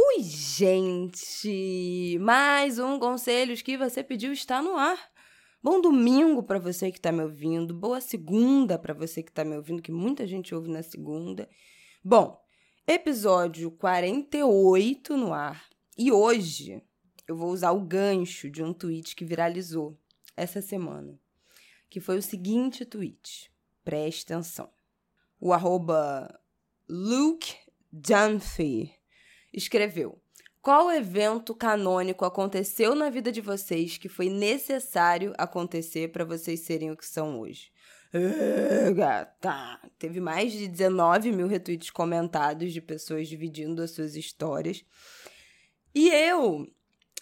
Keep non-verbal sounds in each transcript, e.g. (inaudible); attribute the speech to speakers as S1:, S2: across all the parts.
S1: Ui, gente! Mais um Conselhos que você pediu está no ar. Bom domingo para você que está me ouvindo. Boa segunda para você que está me ouvindo, que muita gente ouve na segunda. Bom, episódio 48 no ar. E hoje eu vou usar o gancho de um tweet que viralizou essa semana, que foi o seguinte tweet. Preste atenção. O arroba Luke Dunphy escreveu: Qual evento canônico aconteceu na vida de vocês que foi necessário acontecer para vocês serem o que são hoje? Uh, gata. Teve mais de 19 mil retweets comentados de pessoas dividindo as suas histórias. E eu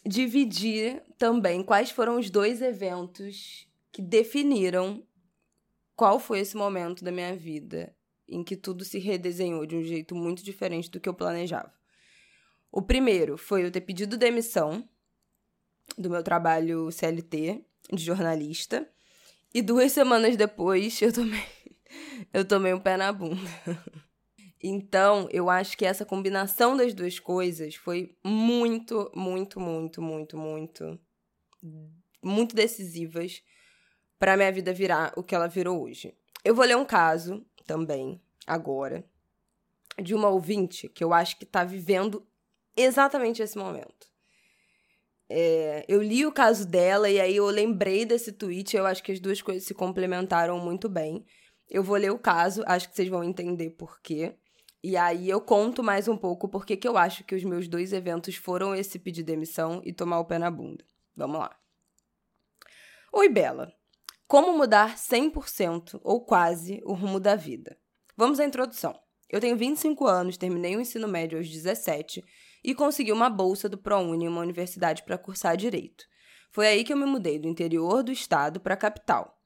S1: dividi também quais foram os dois eventos que definiram qual foi esse momento da minha vida em que tudo se redesenhou de um jeito muito diferente do que eu planejava. O primeiro foi eu ter pedido demissão do meu trabalho CLT de jornalista. E duas semanas depois eu tomei, (laughs) eu tomei um pé na bunda. (laughs) Então, eu acho que essa combinação das duas coisas foi muito, muito, muito, muito, muito, muito decisivas para minha vida virar o que ela virou hoje. Eu vou ler um caso também, agora, de uma ouvinte que eu acho que está vivendo exatamente esse momento. É, eu li o caso dela e aí eu lembrei desse tweet. Eu acho que as duas coisas se complementaram muito bem. Eu vou ler o caso, acho que vocês vão entender por quê. E aí eu conto mais um pouco porque que eu acho que os meus dois eventos foram esse pedir demissão e tomar o pé na bunda. Vamos lá. Oi, Bela. Como mudar 100% ou quase o rumo da vida? Vamos à introdução. Eu tenho 25 anos, terminei o ensino médio aos 17 e consegui uma bolsa do ProUni em uma universidade para cursar direito. Foi aí que eu me mudei do interior do estado para a capital.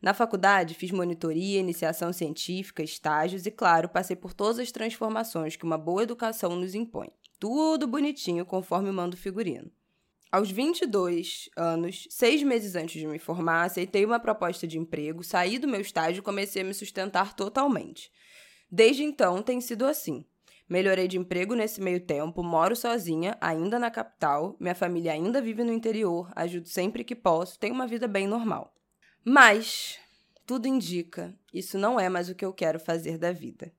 S1: Na faculdade, fiz monitoria, iniciação científica, estágios e, claro, passei por todas as transformações que uma boa educação nos impõe. Tudo bonitinho, conforme manda o figurino. Aos 22 anos, seis meses antes de me formar, aceitei uma proposta de emprego, saí do meu estágio e comecei a me sustentar totalmente. Desde então, tem sido assim. Melhorei de emprego nesse meio tempo, moro sozinha, ainda na capital, minha família ainda vive no interior, ajudo sempre que posso, tenho uma vida bem normal. Mas, tudo indica, isso não é mais o que eu quero fazer da vida.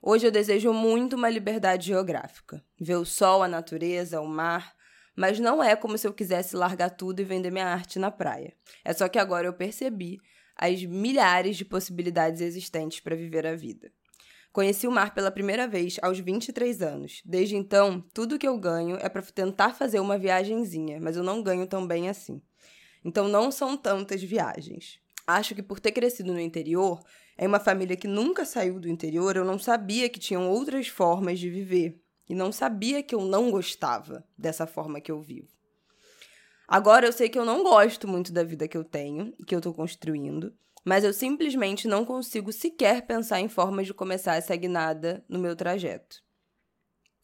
S1: Hoje eu desejo muito uma liberdade geográfica. Ver o sol, a natureza, o mar, mas não é como se eu quisesse largar tudo e vender minha arte na praia. É só que agora eu percebi as milhares de possibilidades existentes para viver a vida. Conheci o mar pela primeira vez aos 23 anos. Desde então, tudo que eu ganho é para tentar fazer uma viagenzinha, mas eu não ganho tão bem assim. Então não são tantas viagens. Acho que por ter crescido no interior, em uma família que nunca saiu do interior, eu não sabia que tinham outras formas de viver e não sabia que eu não gostava dessa forma que eu vivo. Agora eu sei que eu não gosto muito da vida que eu tenho e que eu estou construindo, mas eu simplesmente não consigo sequer pensar em formas de começar essa guinada no meu trajeto.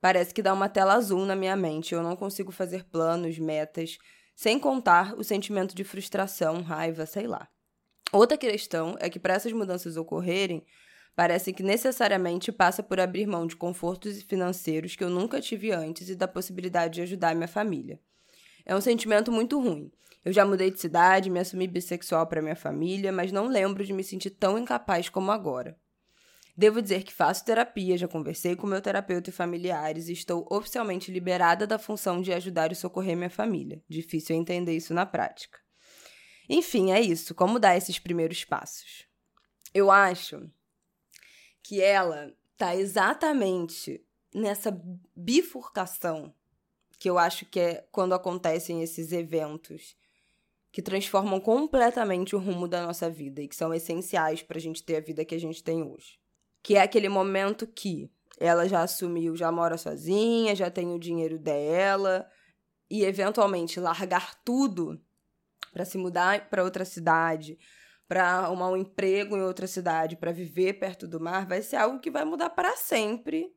S1: Parece que dá uma tela azul na minha mente, eu não consigo fazer planos, metas, sem contar o sentimento de frustração, raiva, sei lá. Outra questão é que para essas mudanças ocorrerem, parece que necessariamente passa por abrir mão de confortos financeiros que eu nunca tive antes e da possibilidade de ajudar minha família. É um sentimento muito ruim. Eu já mudei de cidade, me assumi bissexual para minha família, mas não lembro de me sentir tão incapaz como agora. Devo dizer que faço terapia, já conversei com meu terapeuta e familiares e estou oficialmente liberada da função de ajudar e socorrer minha família. Difícil entender isso na prática. Enfim, é isso. Como dar esses primeiros passos? Eu acho que ela tá exatamente nessa bifurcação que eu acho que é quando acontecem esses eventos que transformam completamente o rumo da nossa vida e que são essenciais para a gente ter a vida que a gente tem hoje. Que é aquele momento que ela já assumiu, já mora sozinha, já tem o dinheiro dela e eventualmente largar tudo para se mudar para outra cidade, para arrumar um emprego em outra cidade, para viver perto do mar, vai ser algo que vai mudar para sempre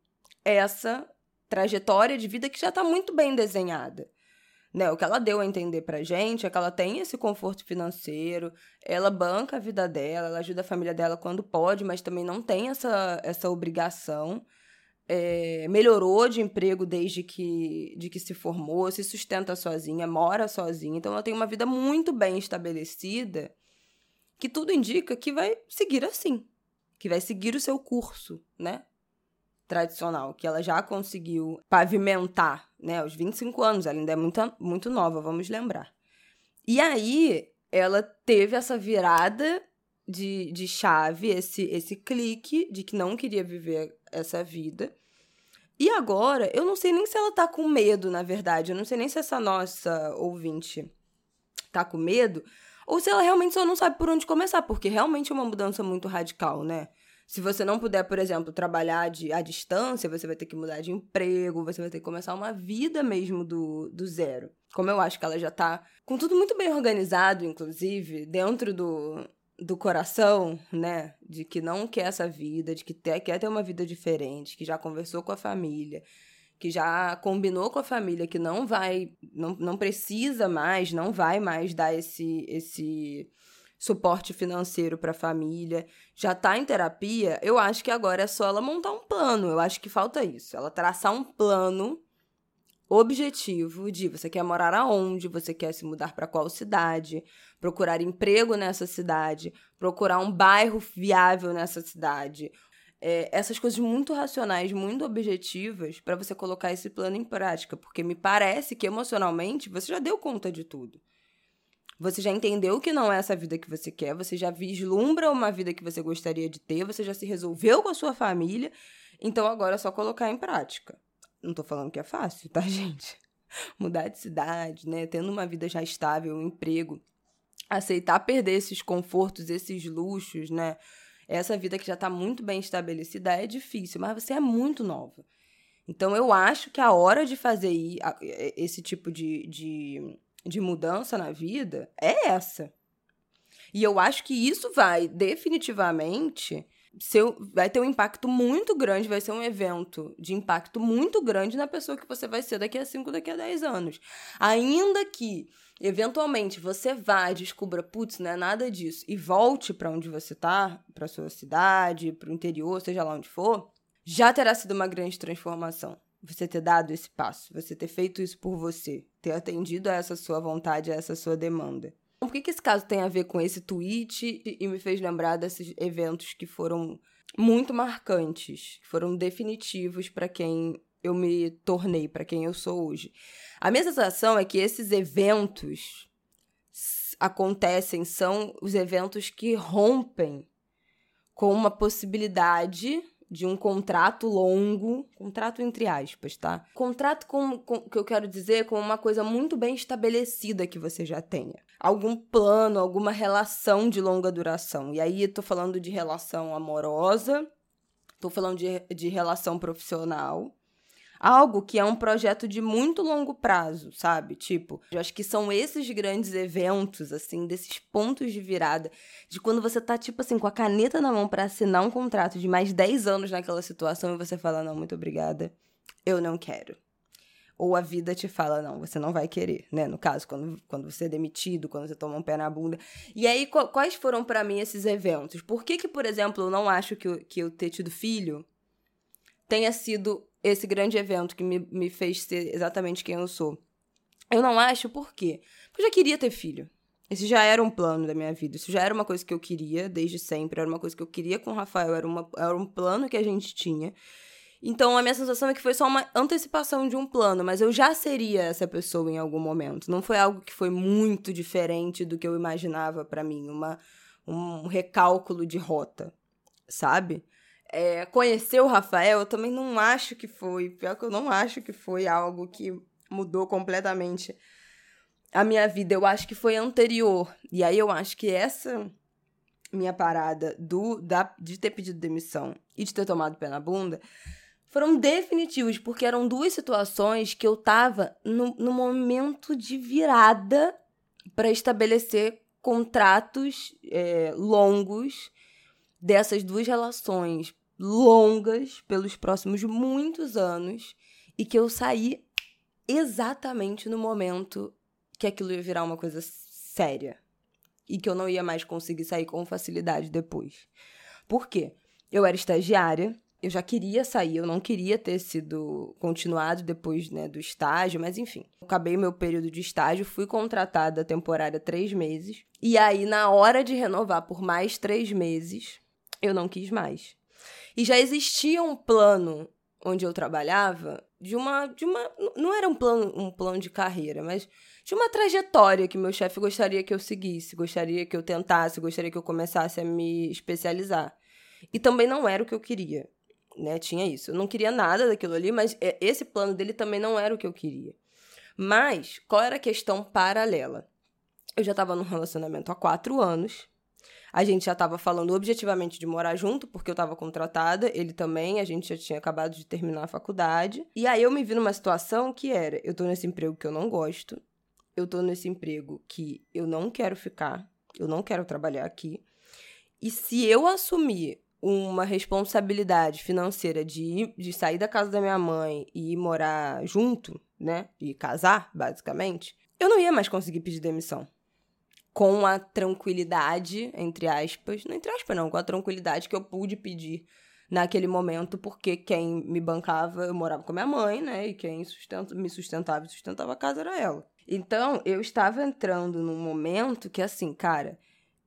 S1: essa trajetória de vida que já está muito bem desenhada. Né, o que ela deu a entender pra gente é que ela tem esse conforto financeiro, ela banca a vida dela, ela ajuda a família dela quando pode, mas também não tem essa, essa obrigação. É, melhorou de emprego desde que, de que se formou, se sustenta sozinha, mora sozinha. Então ela tem uma vida muito bem estabelecida, que tudo indica que vai seguir assim, que vai seguir o seu curso, né? Tradicional, que ela já conseguiu pavimentar, né, aos 25 anos, ela ainda é muito, muito nova, vamos lembrar. E aí, ela teve essa virada de, de chave, esse, esse clique de que não queria viver essa vida. E agora, eu não sei nem se ela tá com medo, na verdade, eu não sei nem se essa nossa ouvinte tá com medo, ou se ela realmente só não sabe por onde começar, porque realmente é uma mudança muito radical, né? Se você não puder, por exemplo, trabalhar de, à distância, você vai ter que mudar de emprego, você vai ter que começar uma vida mesmo do, do zero. Como eu acho que ela já tá com tudo muito bem organizado, inclusive, dentro do, do coração, né? De que não quer essa vida, de que ter, quer ter uma vida diferente, que já conversou com a família, que já combinou com a família que não vai, não, não precisa mais, não vai mais dar esse, esse suporte financeiro para a família, já está em terapia, eu acho que agora é só ela montar um plano. Eu acho que falta isso. Ela traçar um plano objetivo de você quer morar aonde, você quer se mudar para qual cidade, procurar emprego nessa cidade, procurar um bairro viável nessa cidade. É, essas coisas muito racionais, muito objetivas, para você colocar esse plano em prática, porque me parece que emocionalmente você já deu conta de tudo. Você já entendeu que não é essa vida que você quer, você já vislumbra uma vida que você gostaria de ter, você já se resolveu com a sua família, então agora é só colocar em prática. Não tô falando que é fácil, tá, (laughs) gente? Mudar de cidade, né? Tendo uma vida já estável, um emprego, aceitar perder esses confortos, esses luxos, né? Essa vida que já tá muito bem estabelecida é difícil, mas você é muito nova. Então eu acho que a hora de fazer esse tipo de, de de mudança na vida é essa. E eu acho que isso vai definitivamente vai ter um impacto muito grande, vai ser um evento de impacto muito grande na pessoa que você vai ser daqui a 5, daqui a 10 anos. Ainda que, eventualmente, você vá e descubra, putz, não é nada disso, e volte para onde você tá, para sua cidade, para o interior, seja lá onde for, já terá sido uma grande transformação você ter dado esse passo, você ter feito isso por você, ter atendido a essa sua vontade, a essa sua demanda. Por que, que esse caso tem a ver com esse tweet e me fez lembrar desses eventos que foram muito marcantes, que foram definitivos para quem eu me tornei, para quem eu sou hoje? A minha sensação é que esses eventos acontecem, são os eventos que rompem com uma possibilidade de um contrato longo, contrato entre aspas, tá? Contrato com, com que eu quero dizer com uma coisa muito bem estabelecida que você já tenha. Algum plano, alguma relação de longa duração. E aí tô falando de relação amorosa, tô falando de, de relação profissional, algo que é um projeto de muito longo prazo, sabe? Tipo, eu acho que são esses grandes eventos, assim, desses pontos de virada, de quando você tá, tipo assim, com a caneta na mão para assinar um contrato de mais 10 anos naquela situação e você fala, não, muito obrigada, eu não quero. Ou a vida te fala, não, você não vai querer, né? No caso, quando, quando você é demitido, quando você toma um pé na bunda. E aí, quais foram para mim esses eventos? Por que que, por exemplo, eu não acho que eu, que eu ter tido filho tenha sido esse grande evento que me, me fez ser exatamente quem eu sou. Eu não acho por quê? Porque eu já queria ter filho. Esse já era um plano da minha vida. Isso já era uma coisa que eu queria desde sempre. Era uma coisa que eu queria com o Rafael. Era, uma, era um plano que a gente tinha. Então, a minha sensação é que foi só uma antecipação de um plano, mas eu já seria essa pessoa em algum momento. Não foi algo que foi muito diferente do que eu imaginava para mim, uma, um recálculo de rota, sabe? É, conhecer o Rafael, eu também não acho que foi. Pior que eu não acho que foi algo que mudou completamente a minha vida. Eu acho que foi anterior. E aí eu acho que essa minha parada do da, de ter pedido demissão e de ter tomado pé na bunda foram definitivos, porque eram duas situações que eu tava no, no momento de virada para estabelecer contratos é, longos dessas duas relações longas pelos próximos muitos anos e que eu saí exatamente no momento que aquilo ia virar uma coisa séria e que eu não ia mais conseguir sair com facilidade depois. Por quê? Eu era estagiária, eu já queria sair, eu não queria ter sido continuado depois né, do estágio, mas enfim. Acabei meu período de estágio, fui contratada temporária três meses. E aí, na hora de renovar por mais três meses, eu não quis mais. E já existia um plano onde eu trabalhava de uma. de uma. Não era um plano, um plano de carreira, mas de uma trajetória que meu chefe gostaria que eu seguisse, gostaria que eu tentasse, gostaria que eu começasse a me especializar. E também não era o que eu queria né? Tinha isso. Eu não queria nada daquilo ali, mas é, esse plano dele também não era o que eu queria. Mas qual era a questão paralela? Eu já estava num relacionamento há quatro anos. A gente já estava falando objetivamente de morar junto, porque eu estava contratada, ele também, a gente já tinha acabado de terminar a faculdade. E aí eu me vi numa situação que era: eu tô nesse emprego que eu não gosto, eu tô nesse emprego que eu não quero ficar, eu não quero trabalhar aqui. E se eu assumir uma responsabilidade financeira de, de sair da casa da minha mãe e ir morar junto, né? E casar, basicamente, eu não ia mais conseguir pedir demissão. Com a tranquilidade, entre aspas, não entre aspas não, com a tranquilidade que eu pude pedir naquele momento, porque quem me bancava, eu morava com minha mãe, né? E quem sustenta, me sustentava e sustentava a casa era ela. Então, eu estava entrando num momento que, assim, cara,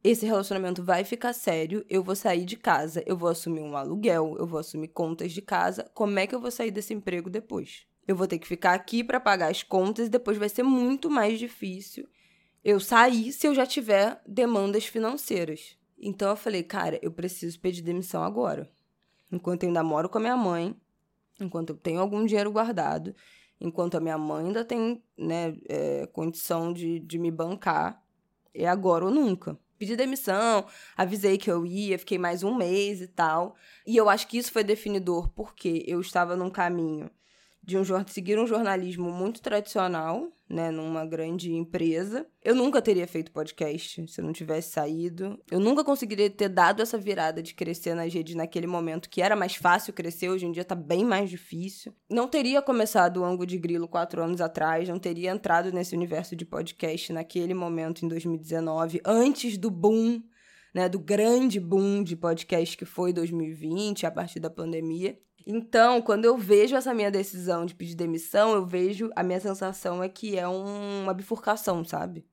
S1: esse relacionamento vai ficar sério, eu vou sair de casa, eu vou assumir um aluguel, eu vou assumir contas de casa. Como é que eu vou sair desse emprego depois? Eu vou ter que ficar aqui para pagar as contas e depois vai ser muito mais difícil eu sair se eu já tiver demandas financeiras. Então eu falei, cara, eu preciso pedir demissão agora. Enquanto eu ainda moro com a minha mãe, enquanto eu tenho algum dinheiro guardado, enquanto a minha mãe ainda tem né, é, condição de, de me bancar, é agora ou nunca pedi demissão, avisei que eu ia, fiquei mais um mês e tal. E eu acho que isso foi definidor porque eu estava num caminho de um seguir um jornalismo muito tradicional, né, numa grande empresa. Eu nunca teria feito podcast se eu não tivesse saído. Eu nunca conseguiria ter dado essa virada de crescer nas redes naquele momento, que era mais fácil crescer, hoje em dia tá bem mais difícil. Não teria começado o ângulo de grilo quatro anos atrás, não teria entrado nesse universo de podcast naquele momento, em 2019, antes do boom né, do grande boom de podcast que foi 2020, a partir da pandemia. Então, quando eu vejo essa minha decisão de pedir demissão, eu vejo, a minha sensação é que é um, uma bifurcação, sabe?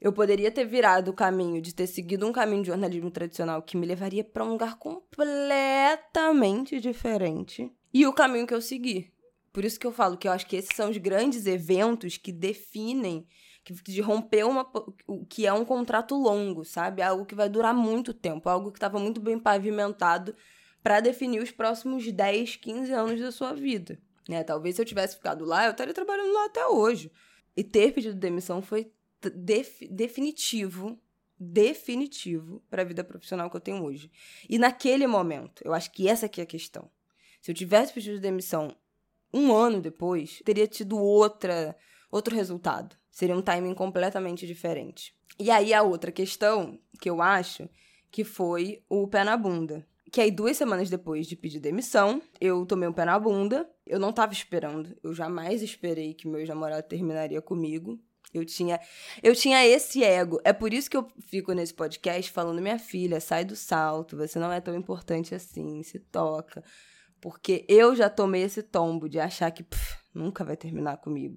S1: Eu poderia ter virado o caminho de ter seguido um caminho de jornalismo tradicional que me levaria para um lugar completamente diferente. E o caminho que eu segui. Por isso que eu falo que eu acho que esses são os grandes eventos que definem que de romper uma o que é um contrato longo, sabe? Algo que vai durar muito tempo, algo que estava muito bem pavimentado para definir os próximos 10, 15 anos da sua vida. Né? Talvez se eu tivesse ficado lá, eu estaria trabalhando lá até hoje. E ter pedido demissão foi def definitivo, definitivo para a vida profissional que eu tenho hoje. E naquele momento, eu acho que essa aqui é a questão. Se eu tivesse pedido demissão um ano depois, teria tido outra, outro resultado. Seria um timing completamente diferente. E aí a outra questão que eu acho que foi o pé na bunda. Que aí, duas semanas depois de pedir demissão, eu tomei um pé na bunda. Eu não tava esperando. Eu jamais esperei que meu namorado terminaria comigo. Eu tinha, eu tinha esse ego. É por isso que eu fico nesse podcast falando: minha filha, sai do salto. Você não é tão importante assim. Se toca. Porque eu já tomei esse tombo de achar que pff, nunca vai terminar comigo.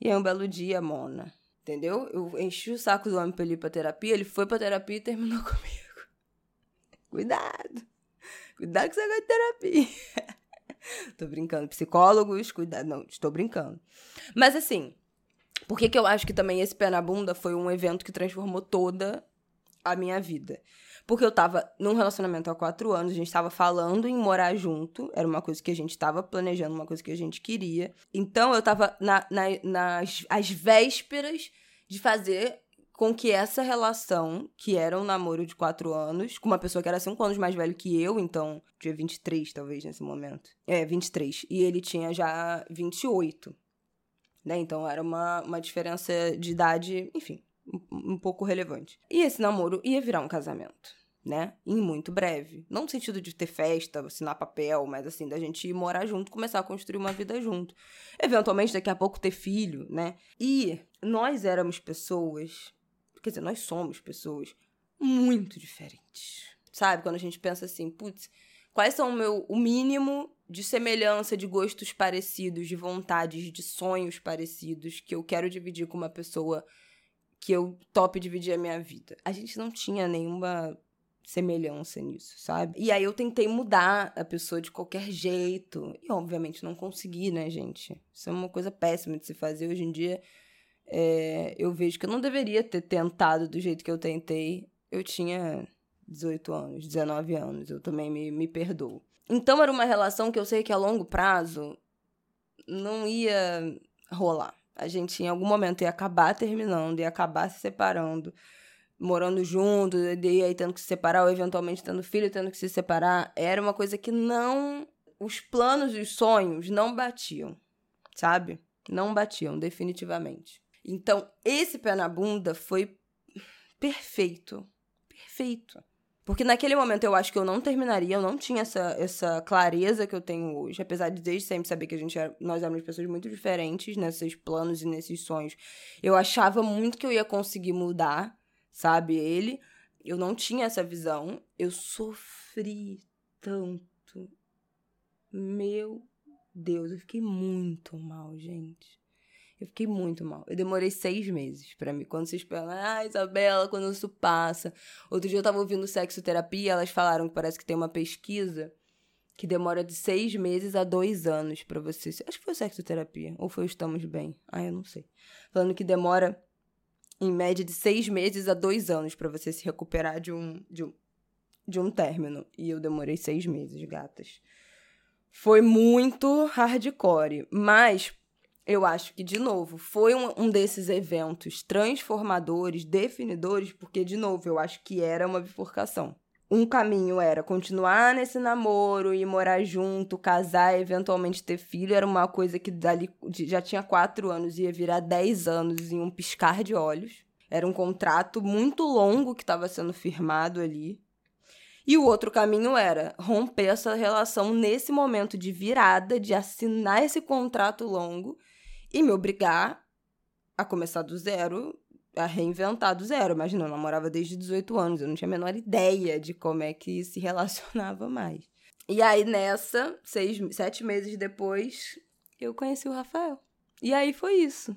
S1: E aí, um belo dia, Mona. Entendeu? Eu enchi o saco do homem pra ele ir pra terapia. Ele foi pra terapia e terminou (laughs) comigo. Cuidado. Cuidado que você de terapia. (laughs) tô brincando. Psicólogos, cuidado. Não, estou brincando. Mas assim, por que, que eu acho que também esse pé na bunda foi um evento que transformou toda a minha vida? Porque eu tava num relacionamento há quatro anos, a gente tava falando em morar junto, era uma coisa que a gente tava planejando, uma coisa que a gente queria. Então eu tava na, na, nas as vésperas de fazer com que essa relação, que era um namoro de quatro anos, com uma pessoa que era cinco anos mais velho que eu, então tinha 23 talvez nesse momento. É, 23. E ele tinha já 28. Né? Então era uma, uma diferença de idade, enfim, um, um pouco relevante. E esse namoro ia virar um casamento né? Em muito breve. Não no sentido de ter festa, assinar papel, mas assim, da gente morar junto, começar a construir uma vida junto. Eventualmente, daqui a pouco ter filho, né? E nós éramos pessoas, quer dizer, nós somos pessoas muito diferentes. Sabe? Quando a gente pensa assim, putz, quais são o meu o mínimo de semelhança, de gostos parecidos, de vontades, de sonhos parecidos que eu quero dividir com uma pessoa que eu tope dividir a minha vida. A gente não tinha nenhuma semelhança nisso, sabe? E aí eu tentei mudar a pessoa de qualquer jeito. E obviamente não consegui, né, gente? Isso é uma coisa péssima de se fazer. Hoje em dia é, eu vejo que eu não deveria ter tentado do jeito que eu tentei. Eu tinha 18 anos, 19 anos, eu também me, me perdoo. Então era uma relação que eu sei que a longo prazo não ia rolar. A gente em algum momento ia acabar terminando, ia acabar se separando morando junto, e aí tendo que se separar, ou eventualmente tendo filho, tendo que se separar, era uma coisa que não. Os planos e os sonhos não batiam, sabe? Não batiam, definitivamente. Então, esse pé na bunda foi perfeito. Perfeito. Porque naquele momento eu acho que eu não terminaria, eu não tinha essa, essa clareza que eu tenho hoje. Apesar de desde sempre saber que a gente era, nós éramos pessoas muito diferentes nesses planos e nesses sonhos. Eu achava muito que eu ia conseguir mudar sabe? Ele, eu não tinha essa visão. Eu sofri tanto. Meu Deus, eu fiquei muito mal, gente. Eu fiquei muito mal. Eu demorei seis meses para mim. Quando vocês falam, ah, Isabela, quando isso passa. Outro dia eu tava ouvindo sexoterapia, elas falaram que parece que tem uma pesquisa que demora de seis meses a dois anos para você. Acho que foi sexoterapia. Ou foi Estamos Bem. Ah, eu não sei. Falando que demora em média de seis meses a dois anos para você se recuperar de um, de um, de um término. E eu demorei seis meses, gatas. Foi muito hardcore, mas eu acho que, de novo, foi um, um desses eventos transformadores, definidores, porque, de novo, eu acho que era uma bifurcação um caminho era continuar nesse namoro e morar junto, casar, eventualmente ter filho. Era uma coisa que dali já tinha quatro anos, ia virar dez anos em um piscar de olhos. Era um contrato muito longo que estava sendo firmado ali. E o outro caminho era romper essa relação nesse momento de virada, de assinar esse contrato longo e me obrigar a começar do zero a reinventar do zero. Imagina, eu namorava desde 18 anos, eu não tinha a menor ideia de como é que se (laughs) relacionava mais. E aí, nessa, seis, sete meses depois, eu conheci o Rafael. E aí foi isso,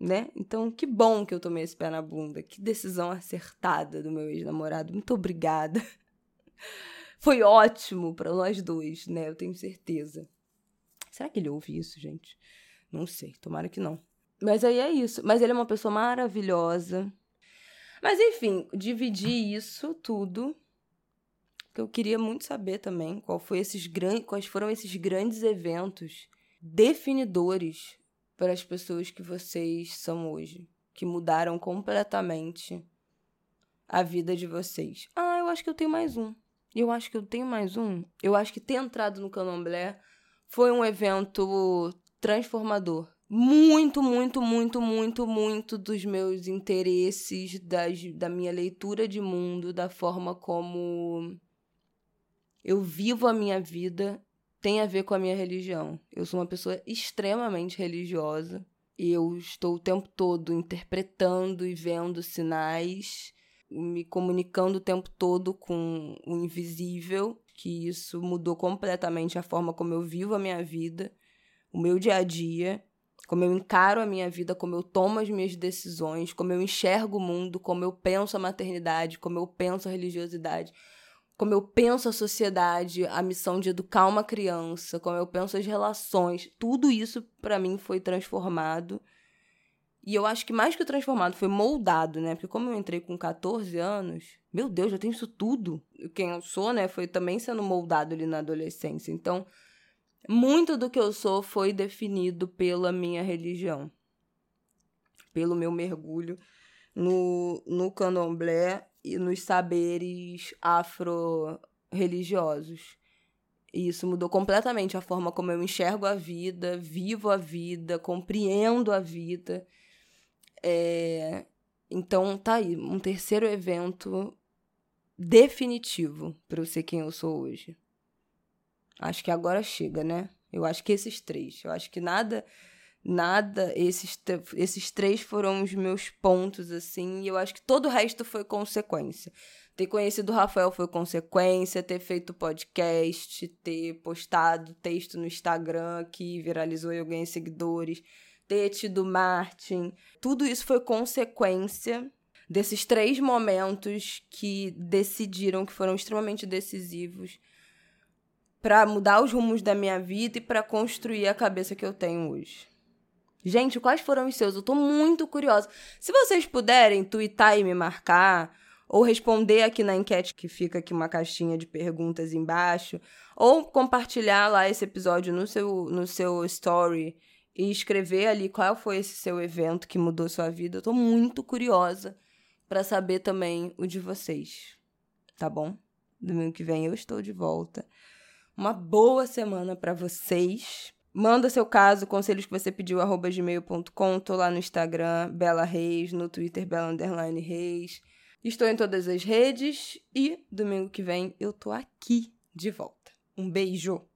S1: né? Então, que bom que eu tomei esse pé na bunda. Que decisão acertada do meu ex-namorado. Muito obrigada. (laughs) Foi ótimo para nós dois, né? Eu tenho certeza. Será que ele ouve isso, gente? Não sei, tomara que não. Mas aí é isso. Mas ele é uma pessoa maravilhosa. Mas enfim, dividir isso tudo. Que eu queria muito saber também qual foi esses grandes, quais foram esses grandes eventos definidores para as pessoas que vocês são hoje, que mudaram completamente a vida de vocês. Ah, eu acho que eu tenho mais um. Eu acho que eu tenho mais um. Eu acho que ter entrado no Candomblé foi um evento transformador muito, muito, muito, muito, muito dos meus interesses, das, da minha leitura de mundo, da forma como eu vivo a minha vida, tem a ver com a minha religião. Eu sou uma pessoa extremamente religiosa. Eu estou o tempo todo interpretando e vendo sinais, me comunicando o tempo todo com o invisível, que isso mudou completamente a forma como eu vivo a minha vida, o meu dia a dia como eu encaro a minha vida, como eu tomo as minhas decisões, como eu enxergo o mundo, como eu penso a maternidade, como eu penso a religiosidade, como eu penso a sociedade, a missão de educar uma criança, como eu penso as relações, tudo isso para mim foi transformado. E eu acho que mais que transformado, foi moldado, né? Porque como eu entrei com 14 anos, meu Deus, já tenho isso tudo. Quem eu sou, né, foi também sendo moldado ali na adolescência. Então, muito do que eu sou foi definido pela minha religião, pelo meu mergulho no, no candomblé e nos saberes afro-religiosos. E isso mudou completamente a forma como eu enxergo a vida, vivo a vida, compreendo a vida. É... Então, tá aí, um terceiro evento definitivo para eu ser quem eu sou hoje. Acho que agora chega, né? Eu acho que esses três. Eu acho que nada nada, esses, esses três foram os meus pontos, assim, e eu acho que todo o resto foi consequência. Ter conhecido o Rafael foi consequência, ter feito podcast, ter postado texto no Instagram que viralizou e eu ganhei seguidores, ter tido Martin, tudo isso foi consequência desses três momentos que decidiram, que foram extremamente decisivos para mudar os rumos da minha vida e para construir a cabeça que eu tenho hoje. Gente, quais foram os seus? Eu tô muito curiosa. Se vocês puderem twittar e me marcar, ou responder aqui na enquete que fica aqui uma caixinha de perguntas embaixo, ou compartilhar lá esse episódio no seu, no seu story e escrever ali qual foi esse seu evento que mudou sua vida. Eu tô muito curiosa para saber também o de vocês. Tá bom? Domingo que vem eu estou de volta. Uma boa semana para vocês. Manda seu caso, conselhos que você pediu, arroba gmail.com. Tô lá no Instagram, Bela Reis, no Twitter, Bela Underline Reis. Estou em todas as redes e domingo que vem eu tô aqui de volta. Um beijo!